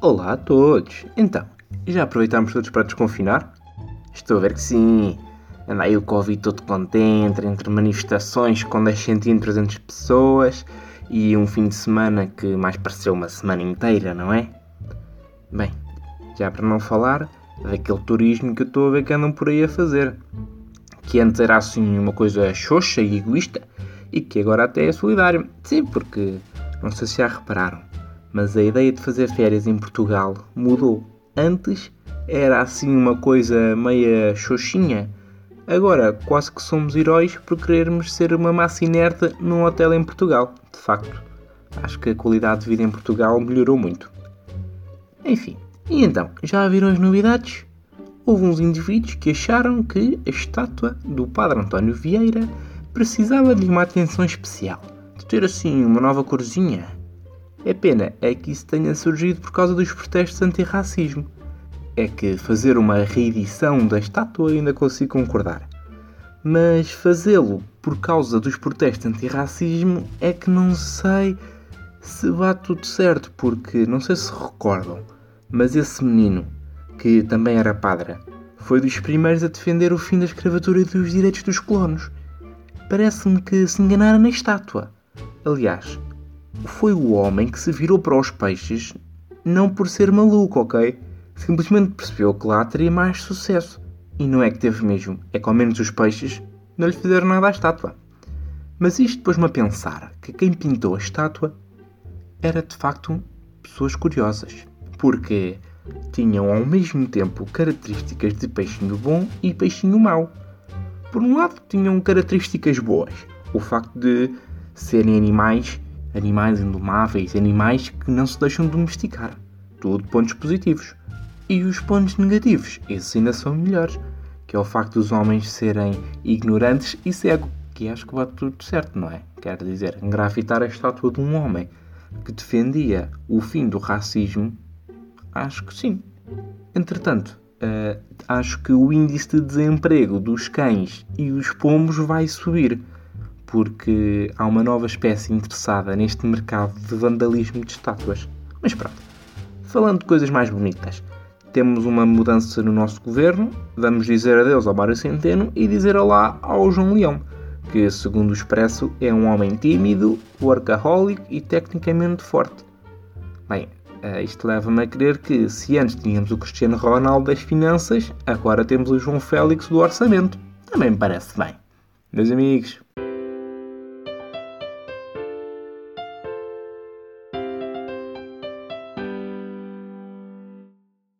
Olá a todos! Então, já aproveitámos todos para desconfinar? Estou a ver que sim! Anda aí o Covid todo contente, entre manifestações com 10 centímetros entre pessoas e um fim de semana que mais pareceu uma semana inteira, não é? Bem, já para não falar daquele turismo que eu estou a ver que andam por aí a fazer, que antes era assim uma coisa xoxa e egoísta e que agora até é solidário. Sim, porque não sei se já repararam, mas a ideia de fazer férias em Portugal mudou. Antes era assim uma coisa meia xoxinha. Agora quase que somos heróis por querermos ser uma massa inerte num hotel em Portugal. De facto, acho que a qualidade de vida em Portugal melhorou muito. Enfim, e então, já viram as novidades? Houve uns indivíduos que acharam que a estátua do Padre António Vieira precisava de uma atenção especial, de ter assim uma nova corzinha. É pena é que isso tenha surgido por causa dos protestos antirracismo. É que fazer uma reedição da estátua ainda consigo concordar. Mas fazê-lo por causa dos protestos antirracismo é que não sei se vá tudo certo, porque não sei se recordam, mas esse menino, que também era padre, foi dos primeiros a defender o fim da escravatura e dos direitos dos colonos. Parece-me que se enganaram na estátua. Aliás, foi o homem que se virou para os peixes não por ser maluco, ok? Simplesmente percebeu que lá teria mais sucesso. E não é que teve mesmo, é que ao menos os peixes não lhe fizeram nada à estátua. Mas isto pôs-me a pensar que quem pintou a estátua era de facto pessoas curiosas, porque tinham ao mesmo tempo características de peixinho bom e peixinho mau. Por um lado, tinham características boas, o facto de serem animais, animais indomáveis, animais que não se deixam domesticar. Tudo pontos positivos. E os pontos negativos, esses ainda são melhores, que é o facto dos homens serem ignorantes e cegos, que acho que vai tudo certo, não é? Quer dizer, engrafitar a estátua de um homem que defendia o fim do racismo, acho que sim. Entretanto, uh, acho que o índice de desemprego dos cães e dos pombos vai subir, porque há uma nova espécie interessada neste mercado de vandalismo de estátuas. Mas pronto, falando de coisas mais bonitas, temos uma mudança no nosso governo, vamos dizer adeus ao Mário Centeno e dizer olá ao João Leão que, segundo o Expresso, é um homem tímido, workaholic e tecnicamente forte. Bem, eh, isto leva-me a crer que, se antes tínhamos o Cristiano Ronaldo das finanças, agora temos o João Félix do orçamento. Também me parece bem. Meus amigos.